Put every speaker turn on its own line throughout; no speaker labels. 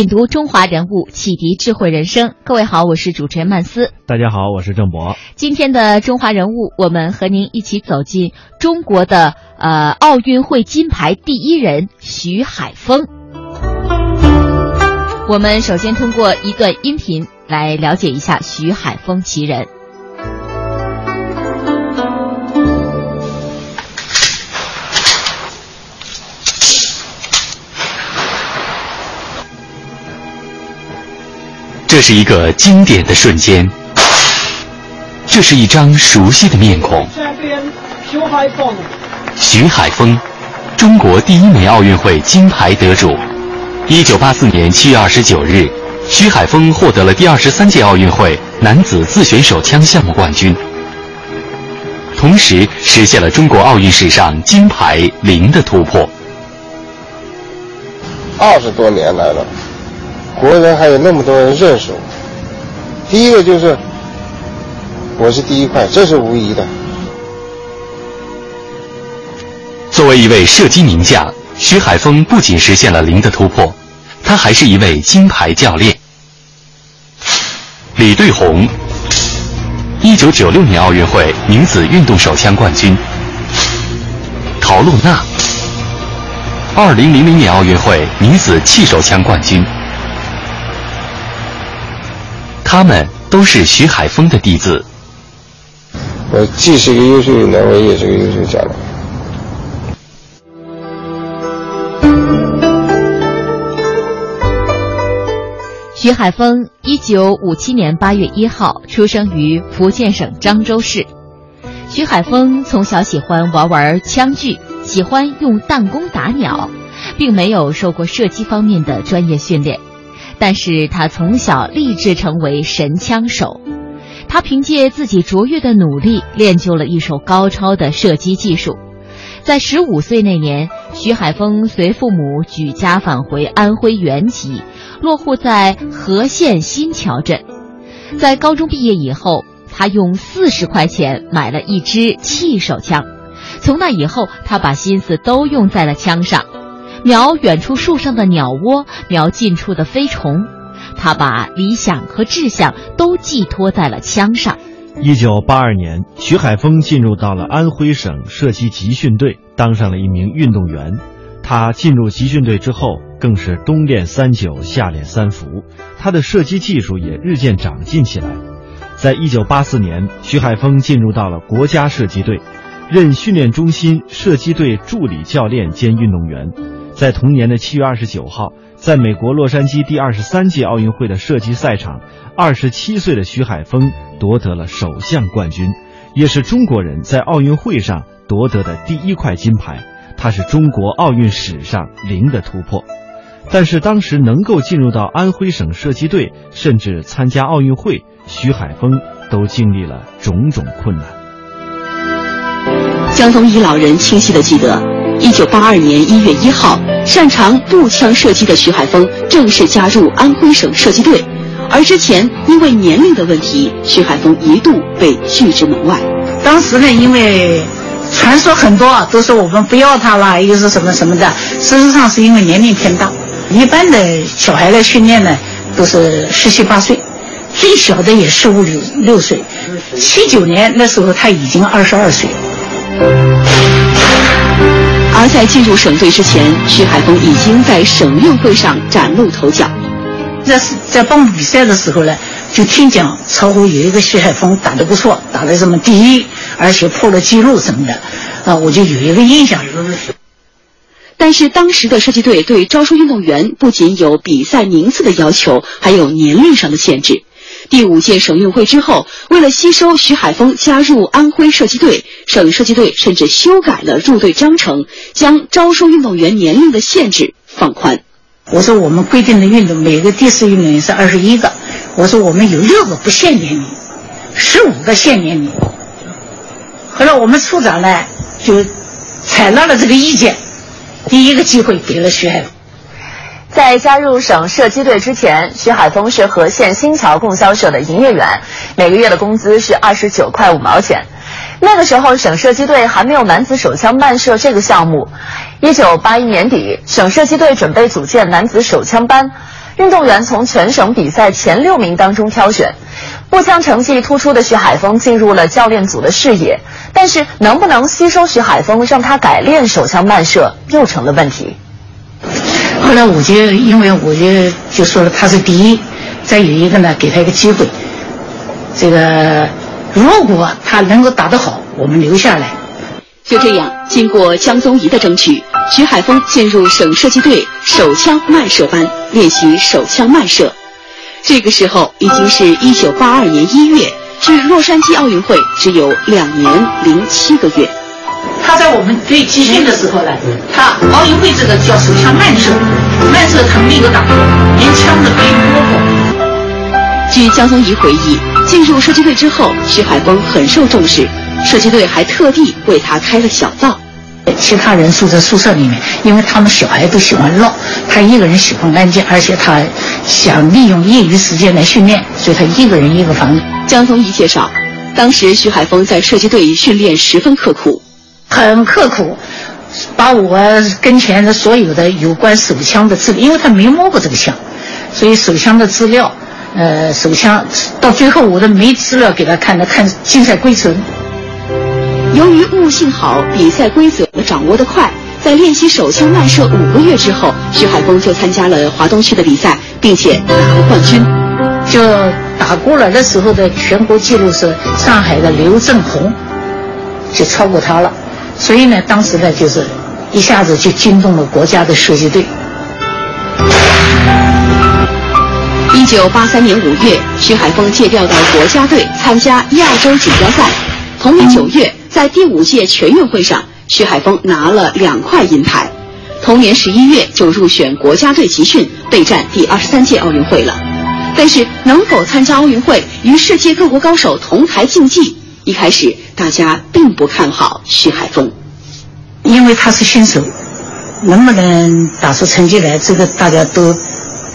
品读中华人物，启迪智慧人生。各位好，我是主持人曼斯。
大家好，我是郑博。
今天的中华人物，我们和您一起走进中国的呃奥运会金牌第一人徐海峰。我们首先通过一段音频来了解一下徐海峰其人。
这是一个经典的瞬间，这是一张熟悉的面孔。徐海峰，徐海峰，中国第一枚奥运会金牌得主。一九八四年七月二十九日，徐海峰获得了第二十三届奥运会男子自选手枪项目冠军，同时实现了中国奥运史上金牌零的突破。
二十多年来了。国人还有那么多人认识我，第一个就是我是第一块，这是无疑的。
作为一位射击名将，徐海峰不仅实现了零的突破，他还是一位金牌教练。李对红，一九九六年奥运会女子运动手枪冠军；陶露娜，二零零零年奥运会女子气手枪冠军。他们都是徐海峰的弟子。
我既是一个优秀运动员，我也是个优秀家长。
徐海峰，一九五七年八月一号出生于福建省漳州市。徐海峰从小喜欢玩玩枪具，喜欢用弹弓打鸟，并没有受过射击方面的专业训练。但是他从小立志成为神枪手，他凭借自己卓越的努力，练就了一手高超的射击技术。在十五岁那年，徐海峰随父母举家返回安徽原籍，落户在和县新桥镇。在高中毕业以后，他用四十块钱买了一支气手枪，从那以后，他把心思都用在了枪上。瞄远处树上的鸟窝，瞄近处的飞虫，他把理想和志向都寄托在了枪上。
一九八二年，徐海峰进入到了安徽省射击集训队，当上了一名运动员。他进入集训队之后，更是冬练三九，夏练三伏，他的射击技术也日渐长进起来。在一九八四年，徐海峰进入到了国家射击队，任训练中心射击队助理教练兼运动员。在同年的七月二十九号，在美国洛杉矶第二十三届奥运会的射击赛场，二十七岁的徐海峰夺得了首项冠军，也是中国人在奥运会上夺得的第一块金牌。他是中国奥运史上零的突破。但是当时能够进入到安徽省射击队，甚至参加奥运会，徐海峰都经历了种种困难。
江东一老人清晰的记得。一九八二年一月一号，擅长步枪射击的徐海峰正式加入安徽省射击队，而之前因为年龄的问题，徐海峰一度被拒之门外。
当时呢，因为传说很多，都说我们不要他了，又是什么什么的。事实上是因为年龄偏大，一般的小孩的训练呢都是十七八岁，最小的也十五六六岁。七九年那时候他已经二十二岁。
而在进入省队之前，徐海峰已经在省运会上崭露头角。
在在报名比赛的时候呢，就听讲超湖有一个徐海峰打得不错，打得什么第一，而且破了纪录什么的，啊，我就有一个印象。
但是当时的射击队对招收运动员不仅有比赛名次的要求，还有年龄上的限制。第五届省运会之后，为了吸收徐海峰加入安徽射击队，省射击队甚至修改了入队章程，将招收运动员年龄的限制放宽。
我说我们规定的运动，每个第四运动员是二十一个。我说我们有六个不限年龄，十五个限年龄。后来我们处长呢就采纳了这个意见，第一个机会给了徐海峰。
在加入省射击队之前，徐海峰是和县新桥供销社的营业员，每个月的工资是二十九块五毛钱。那个时候，省射击队还没有男子手枪慢射这个项目。一九八一年底，省射击队准备组建男子手枪班，运动员从全省比赛前六名当中挑选。步枪成绩突出的徐海峰进入了教练组的视野，但是能不能吸收徐海峰，让他改练手枪慢射，又成了问题。
后来我就因为我就就说了他是第一，再有一个呢给他一个机会，这个如果他能够打得好，我们留下来。
就这样，经过江宗仪的争取，徐海峰进入省射击队手枪慢射班练习手枪慢射。这个时候已经是一九八二年一月，距洛杉矶奥运会只有两年零七个月。
他在我们队集训的时候呢，他奥运会这个叫手枪慢射，慢射他没有打过，连枪都没摸过。
据江宗仪回忆，进入射击队之后，徐海峰很受重视，射击队还特地为他开了小灶。
其他人住在宿舍里面，因为他们小孩都喜欢闹，他一个人喜欢安静，而且他想利用业余时间来训练，所以他一个人一个房子。
江宗仪介绍，当时徐海峰在射击队训练十分刻苦。
很刻苦，把我跟前的所有的有关手枪的资料，因为他没摸过这个枪，所以手枪的资料，呃，手枪到最后我都没资料给他看，他看竞赛规则。
由于悟性好，比赛规则掌握得快，在练习手枪慢射五个月之后，徐海峰就参加了华东区的比赛，并且拿了冠军，
就打过了那时候的全国纪录是上海的刘正红，就超过他了。所以呢，当时呢，就是一下子就惊动了国家的射击队。
一九八三年五月，徐海峰借调到国家队参加亚洲锦标赛。同年九月，在第五届全运会上，徐海峰拿了两块银牌。同年十一月就入选国家队集训，备战第二十三届奥运会了。但是，能否参加奥运会，与世界各国高手同台竞技？一开始，大家并不看好徐海峰，
因为他是新手，能不能打出成绩来，这个大家都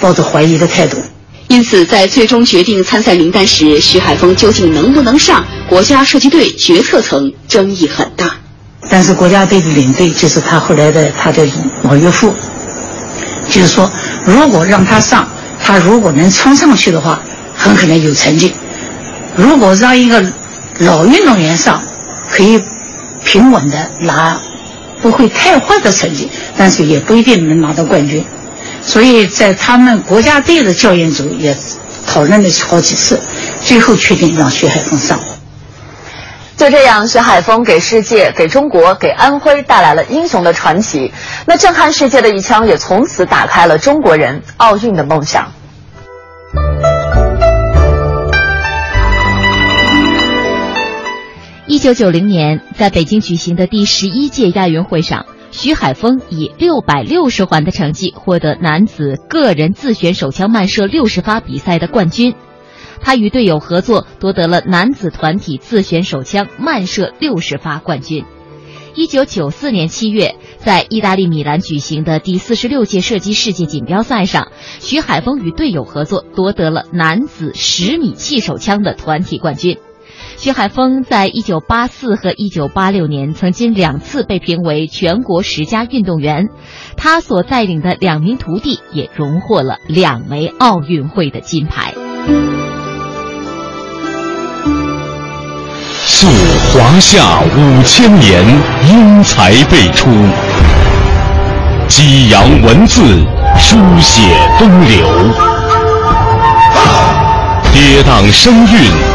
抱着怀疑的态度。
因此，在最终决定参赛名单时，徐海峰究竟能不能上国家射击队决策层争议很大。
但是国家队的领队就是他后来的他的老岳父，就是说，如果让他上，他如果能冲上去的话，很可能有成绩；如果让一个老运动员上可以平稳的拿，不会太坏的成绩，但是也不一定能拿到冠军。所以在他们国家队的教练组也讨论了好几次，最后确定让徐海峰上。
就这样，徐海峰给世界、给中国、给安徽带来了英雄的传奇。那震撼世界的一枪，也从此打开了中国人奥运的梦想。
一九九零年，在北京举行的第十一届亚运会上，徐海峰以六百六十环的成绩获得男子个人自选手枪慢射六十发比赛的冠军。他与队友合作夺得了男子团体自选手枪慢射六十发冠军。一九九四年七月，在意大利米兰举行的第四十六届射击世界锦标赛上，徐海峰与队友合作夺得了男子十米气手枪的团体冠军。徐海峰在一九八四和一九八六年曾经两次被评为全国十佳运动员，他所带领的两名徒弟也荣获了两枚奥运会的金牌。
溯华夏五千年，英才辈出；激扬文字，书写风流；跌宕声韵。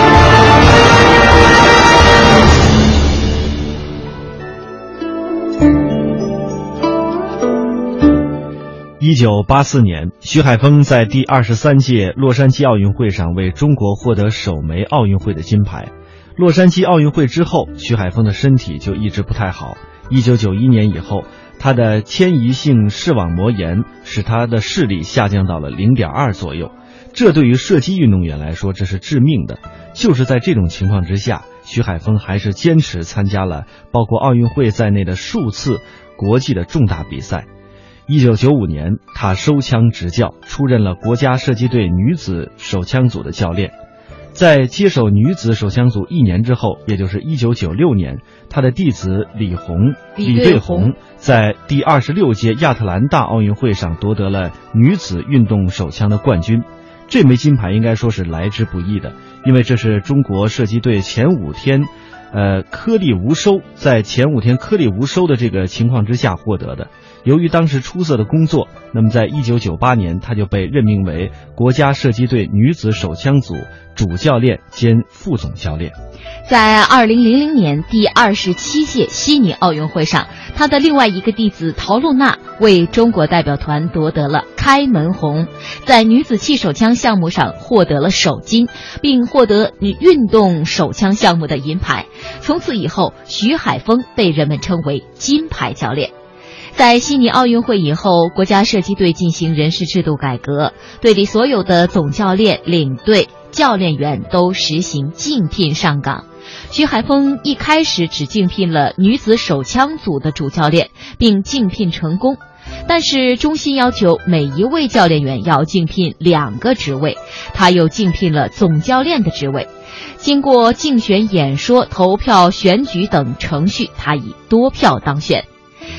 一九八四年，徐海峰在第二十三届洛杉矶奥运会上为中国获得首枚奥运会的金牌。洛杉矶奥运会之后，徐海峰的身体就一直不太好。一九九一年以后，他的迁移性视网膜炎使他的视力下降到了零点二左右，这对于射击运动员来说这是致命的。就是在这种情况之下，徐海峰还是坚持参加了包括奥运会在内的数次国际的重大比赛。一九九五年，他收枪执教，出任了国家射击队女子手枪组的教练。在接手女子手枪组一年之后，也就是一九九六年，他的弟子李红李对红在第二十六届亚特兰大奥运会上夺得了女子运动手枪的冠军。这枚金牌应该说是来之不易的，因为这是中国射击队前五天，呃，颗粒无收，在前五天颗粒无收的这个情况之下获得的。由于当时出色的工作，那么在一九九八年，他就被任命为国家射击队女子手枪组主教练兼副总教练。
在二零零零年第二十七届悉尼奥运会上，他的另外一个弟子陶露娜为中国代表团夺得了开门红，在女子气手枪项目上获得了首金，并获得女运动手枪项目的银牌。从此以后，徐海峰被人们称为“金牌教练”。在悉尼奥运会以后，国家射击队进行人事制度改革，队里所有的总教练、领队、教练员都实行竞聘上岗。徐海峰一开始只竞聘了女子手枪组的主教练，并竞聘成功。但是中心要求每一位教练员要竞聘两个职位，他又竞聘了总教练的职位。经过竞选、演说、投票、选举等程序，他以多票当选。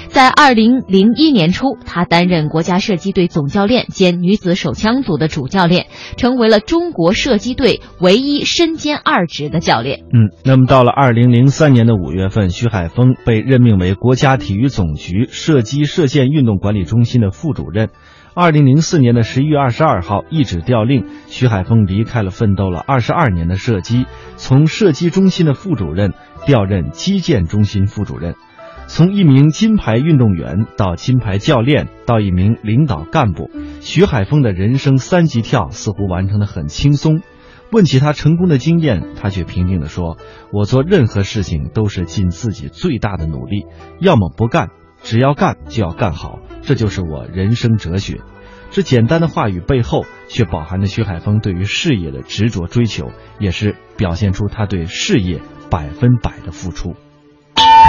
在二零零一年初，他担任国家射击队总教练兼女子手枪组的主教练，成为了中国射击队唯一身兼二职的教练。
嗯，那么到了二零零三年的五月份，徐海峰被任命为国家体育总局射击射箭运动管理中心的副主任。二零零四年的十一月二十二号，一纸调令，徐海峰离开了奋斗了二十二年的射击，从射击中心的副主任调任击剑中心副主任。从一名金牌运动员到金牌教练，到一名领导干部，徐海峰的人生三级跳似乎完成的很轻松。问起他成功的经验，他却平静地说：“我做任何事情都是尽自己最大的努力，要么不干，只要干就要干好，这就是我人生哲学。”这简单的话语背后，却饱含着徐海峰对于事业的执着追求，也是表现出他对事业百分百的付出。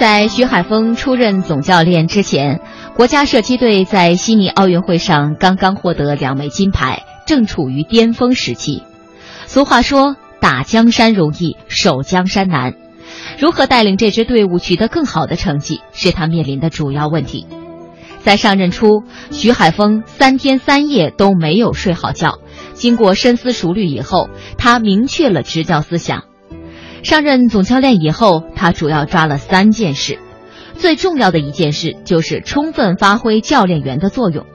在徐海峰出任总教练之前，国家射击队在悉尼奥运会上刚刚获得两枚金牌，正处于巅峰时期。俗话说：“打江山容易，守江山难。”如何带领这支队伍取得更好的成绩，是他面临的主要问题。在上任初，徐海峰三天三夜都没有睡好觉。经过深思熟虑以后，他明确了执教思想。上任总教练以后，他主要抓了三件事。最重要的一件事就是充分发挥教练员的作用。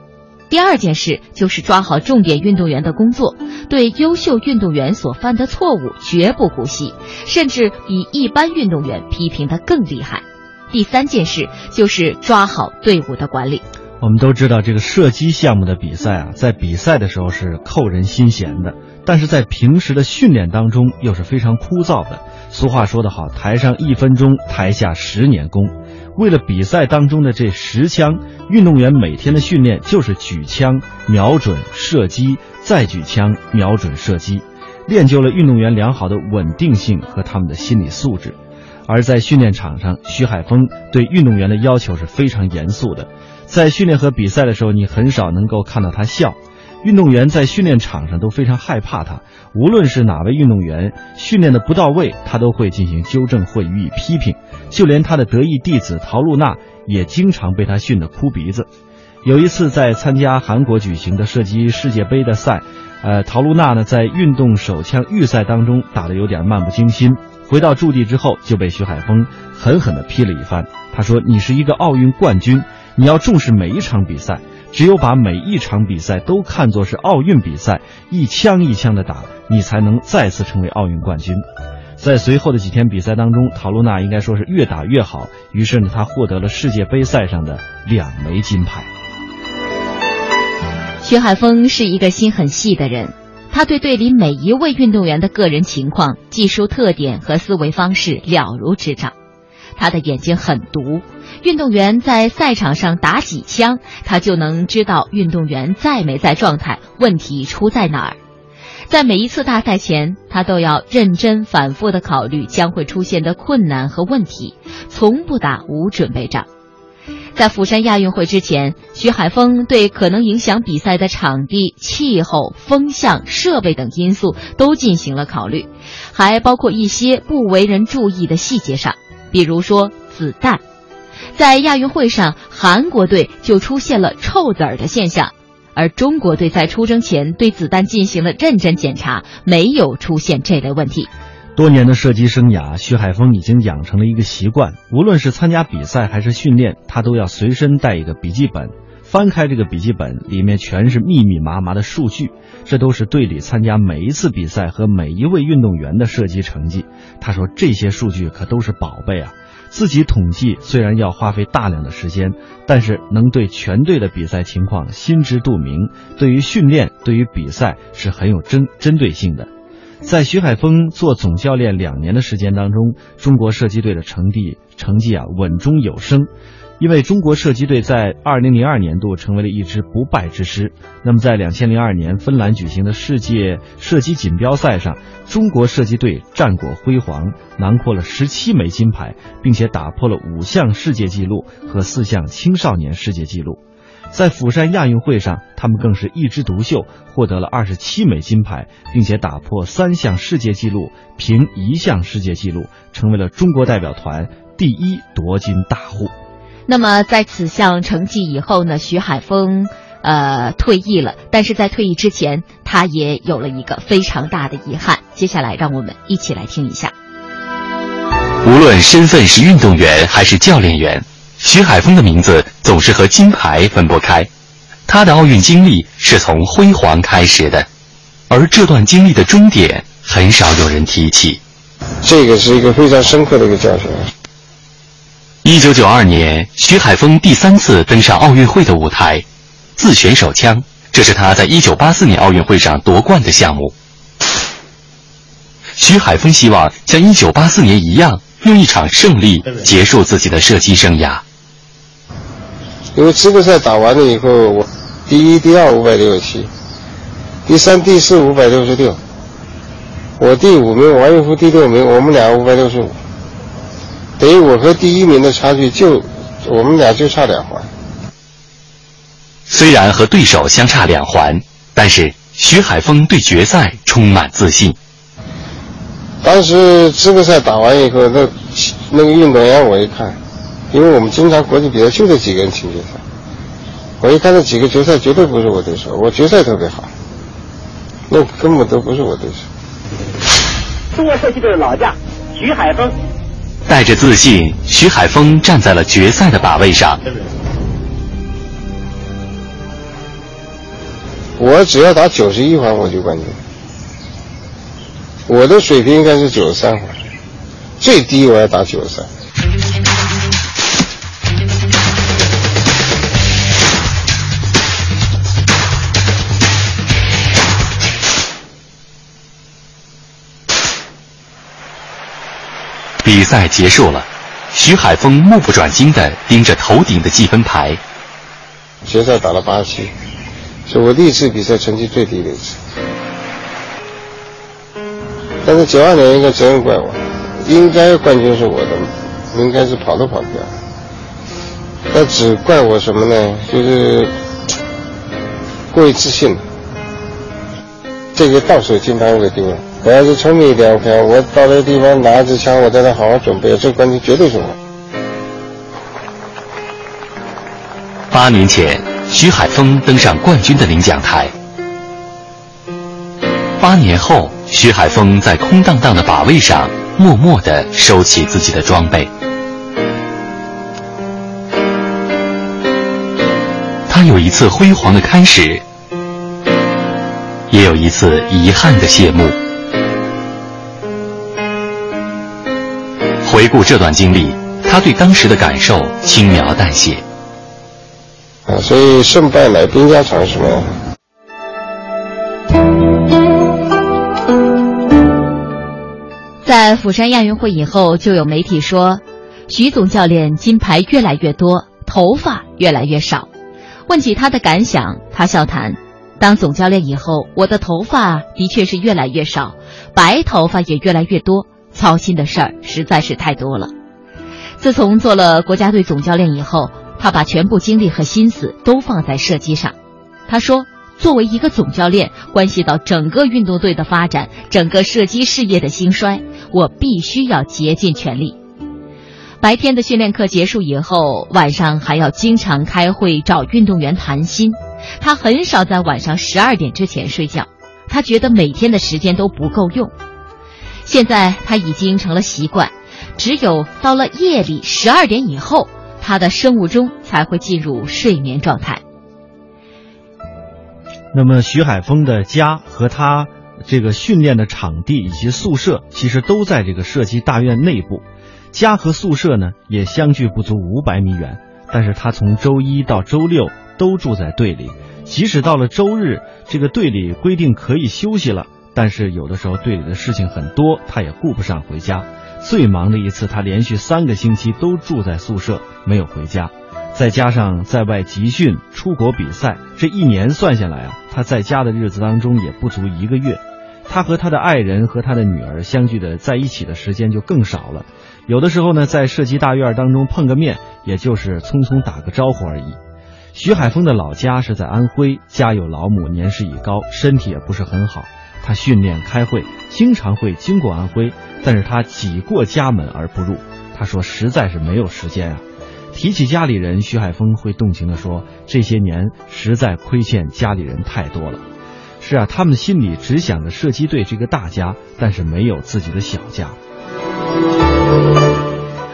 第二件事就是抓好重点运动员的工作，对优秀运动员所犯的错误绝不姑息，甚至比一般运动员批评的更厉害。第三件事就是抓好队伍的管理。
我们都知道，这个射击项目的比赛啊，在比赛的时候是扣人心弦的，但是在平时的训练当中又是非常枯燥的。俗话说得好，台上一分钟，台下十年功。为了比赛当中的这十枪，运动员每天的训练就是举枪、瞄准、射击，再举枪、瞄准、射击，练就了运动员良好的稳定性和他们的心理素质。而在训练场上，徐海峰对运动员的要求是非常严肃的。在训练和比赛的时候，你很少能够看到他笑。运动员在训练场上都非常害怕他。无论是哪位运动员训练的不到位，他都会进行纠正或予以批评。就连他的得意弟子陶露娜也经常被他训得哭鼻子。有一次在参加韩国举行的射击世界杯的赛，呃，陶露娜呢在运动手枪预赛当中打得有点漫不经心，回到驻地之后就被徐海峰狠狠地批了一番。他说：“你是一个奥运冠军，你要重视每一场比赛，只有把每一场比赛都看作是奥运比赛，一枪一枪的打，你才能再次成为奥运冠军。”在随后的几天比赛当中，陶露娜应该说是越打越好，于是呢，她获得了世界杯赛上的两枚金牌。
徐海峰是一个心很细的人，他对队里每一位运动员的个人情况、技术特点和思维方式了如指掌。他的眼睛很毒，运动员在赛场上打几枪，他就能知道运动员在没在状态，问题出在哪儿。在每一次大赛前，他都要认真反复的考虑将会出现的困难和问题，从不打无准备仗。在釜山亚运会之前，徐海峰对可能影响比赛的场地、气候、风向、设备等因素都进行了考虑，还包括一些不为人注意的细节上，比如说子弹。在亚运会上，韩国队就出现了臭子儿的现象，而中国队在出征前对子弹进行了认真检查，没有出现这类问题。
多年的射击生涯，徐海峰已经养成了一个习惯，无论是参加比赛还是训练，他都要随身带一个笔记本。翻开这个笔记本，里面全是密密麻麻的数据，这都是队里参加每一次比赛和每一位运动员的射击成绩。他说这些数据可都是宝贝啊！自己统计虽然要花费大量的时间，但是能对全队的比赛情况心知肚明，对于训练、对于比赛是很有针针对性的。在徐海峰做总教练两年的时间当中，中国射击队的成绩成绩啊稳中有升，因为中国射击队在二零零二年度成为了一支不败之师。那么在两千零二年芬兰举行的世界射击锦标赛上，中国射击队战果辉煌，囊括了十七枚金牌，并且打破了五项世界纪录和四项青少年世界纪录。在釜山亚运会上，他们更是一枝独秀，获得了二十七枚金牌，并且打破三项世界纪录，平一项世界纪录，成为了中国代表团第一夺金大户。
那么，在此项成绩以后呢？徐海峰，呃，退役了。但是在退役之前，他也有了一个非常大的遗憾。接下来，让我们一起来听一下。
无论身份是运动员还是教练员。徐海峰的名字总是和金牌分不开，他的奥运经历是从辉煌开始的，而这段经历的终点很少有人提起。
这个是一个非常深刻的一个教训。
一九九二年，徐海峰第三次登上奥运会的舞台，自选手枪，这是他在一九八四年奥运会上夺冠的项目。徐海峰希望像一九八四年一样，用一场胜利结束自己的射击生涯。
因为资格赛打完了以后，我第一、第二五百六十七，第三、第四五百六十六，我第五名，王玉夫第六名，我们俩五百六十五，等于我和第一名的差距就我们俩就差两环。
虽然和对手相差两环，但是徐海峰对决赛充满自信。
当时资格赛打完以后，那那个运动员我一看。因为我们经常国际比赛就这几个人进决赛，我一看那几个决赛绝对不是我对手，我决赛特别好，那根本都不是我对手。
中国射击队的老将徐海峰，
带着自信，徐海峰站在了决赛的靶位上。
我只要打九十一环我就冠军，我的水平应该是九十三环，最低我要打九十三。
比赛结束了，徐海峰目不转睛地盯着头顶的积分牌。
决赛打了八七，是我历次比赛成绩最低的一次。但是九二年应该责任怪我，应该冠军是我的，应该是跑都跑不掉。那只怪我什么呢？就是过于自信了。这个倒数金牌我给丢了。我要是聪明一点，我看我到那个地方拿着枪，我在那好好准备，这冠军绝对是我。
八年前，徐海峰登上冠军的领奖台。八年后，徐海峰在空荡荡的靶位上，默默地收起自己的装备。他有一次辉煌的开始，也有一次遗憾的谢幕。回顾这段经历，他对当时的感受轻描淡写。
啊，所以胜败乃兵家常，是吗？
在釜山亚运会以后，就有媒体说，徐总教练金牌越来越多，头发越来越少。问起他的感想，他笑谈：“当总教练以后，我的头发的确是越来越少，白头发也越来越多，操心的事儿实在是太多了。自从做了国家队总教练以后，他把全部精力和心思都放在射击上。他说。”作为一个总教练，关系到整个运动队的发展，整个射击事业的兴衰，我必须要竭尽全力。白天的训练课结束以后，晚上还要经常开会找运动员谈心。他很少在晚上十二点之前睡觉，他觉得每天的时间都不够用。现在他已经成了习惯，只有到了夜里十二点以后，他的生物钟才会进入睡眠状态。
那么，徐海峰的家和他这个训练的场地以及宿舍，其实都在这个射击大院内部。家和宿舍呢，也相距不足五百米远。但是他从周一到周六都住在队里，即使到了周日，这个队里规定可以休息了，但是有的时候队里的事情很多，他也顾不上回家。最忙的一次，他连续三个星期都住在宿舍，没有回家。再加上在外集训、出国比赛，这一年算下来啊，他在家的日子当中也不足一个月。他和他的爱人和他的女儿相聚的在一起的时间就更少了。有的时候呢，在射击大院当中碰个面，也就是匆匆打个招呼而已。徐海峰的老家是在安徽，家有老母，年事已高，身体也不是很好。他训练、开会经常会经过安徽，但是他挤过家门而不入。他说：“实在是没有时间啊。”提起家里人，徐海峰会动情地说：“这些年实在亏欠家里人太多了。”是啊，他们心里只想着射击队这个大家，但是没有自己的小家。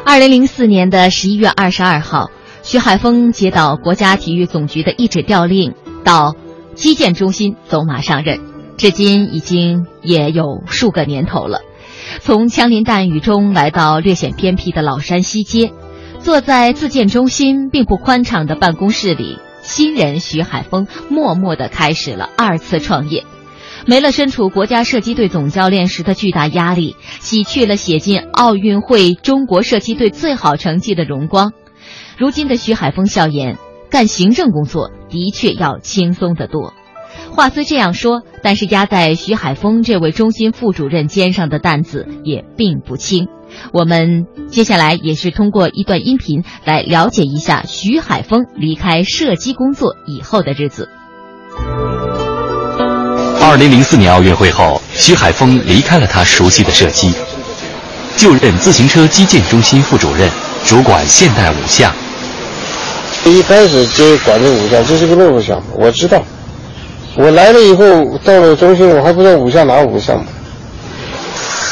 二零零四年的十一月二十二号，徐海峰接到国家体育总局的一纸调令，到击剑中心走马上任。至今已经也有数个年头了，从枪林弹雨中来到略显偏僻的老山西街。坐在自建中心并不宽敞的办公室里，新人徐海峰默默地开始了二次创业。没了身处国家射击队总教练时的巨大压力，洗去了写进奥运会中国射击队最好成绩的荣光。如今的徐海峰笑言，干行政工作的确要轻松得多。话虽这样说，但是压在徐海峰这位中心副主任肩上的担子也并不轻。我们接下来也是通过一段音频来了解一下徐海峰离开射击工作以后的日子。
二零零四年奥运会后，徐海峰离开了他熟悉的射击，就任自行车击剑中心副主任，主管现代五项。
一开始接管这五项，这是个任务项目，我知道。我来了以后，到了中心，我还不知道五项哪五项目。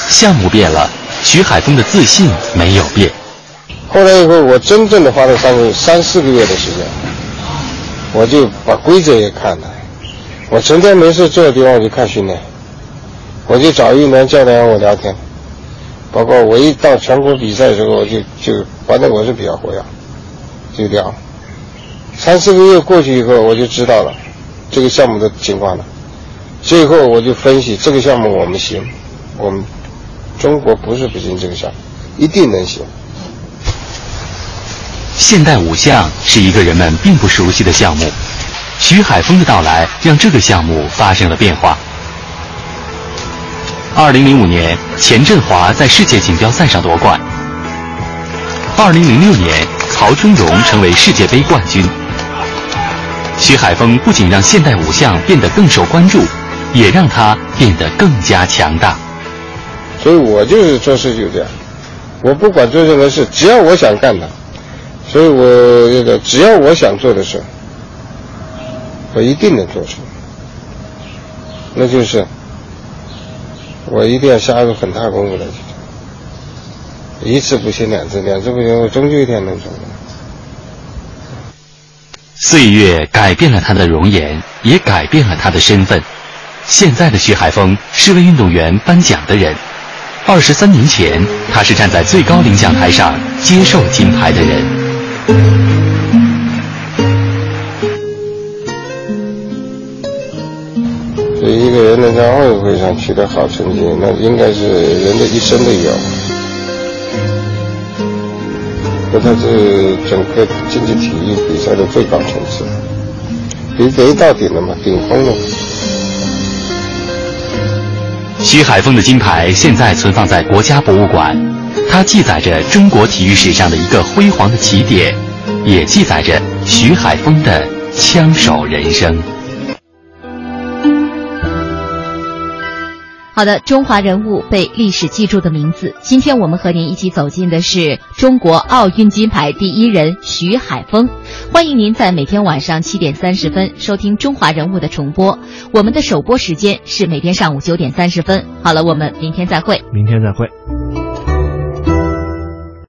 项目变了。徐海峰的自信没有变。
后来以后，我真正的花了三个三四个月的时间，我就把规则也看了。我成天没事坐在地方我就看训练，我就找运动员教练和我聊天。包括我一到全国比赛的时候，我就就反正我是比较活跃，就聊。三四个月过去以后，我就知道了这个项目的情况呢。最后我就分析这个项目我们行，我们。中国不是不行这个项目，一定能行。
现代五项是一个人们并不熟悉的项目，徐海峰的到来让这个项目发生了变化。二零零五年，钱振华在世界锦标赛上夺冠。二零零六年，曹春荣成为世界杯冠军。徐海峰不仅让现代五项变得更受关注，也让他变得更加强大。
所以我就是做事就这样，我不管做任何事，只要我想干的，所以我只要我想做的事，我一定能做出来。那就是我一定要下入很大功夫来去，一次不行两次，两次不行，我终究一天能做。
岁月改变了他的容颜，也改变了他的身份。现在的徐海峰是为运动员颁奖的人。二十三年前，他是站在最高领奖台上接受金牌的人。
所以，一个人能在奥运会上取得好成绩，那应该是人的一生的愿望。这他是整个竞技体育比赛的最高层次，比贼到顶了嘛，顶峰了。
徐海峰的金牌现在存放在国家博物馆，它记载着中国体育史上的一个辉煌的起点，也记载着徐海峰的枪手人生。
好的，中华人物被历史记住的名字。今天我们和您一起走进的是中国奥运金牌第一人徐海峰。欢迎您在每天晚上七点三十分收听《中华人物》的重播。我们的首播时间是每天上午九点三十分。好了，我们明天再会。
明天再会。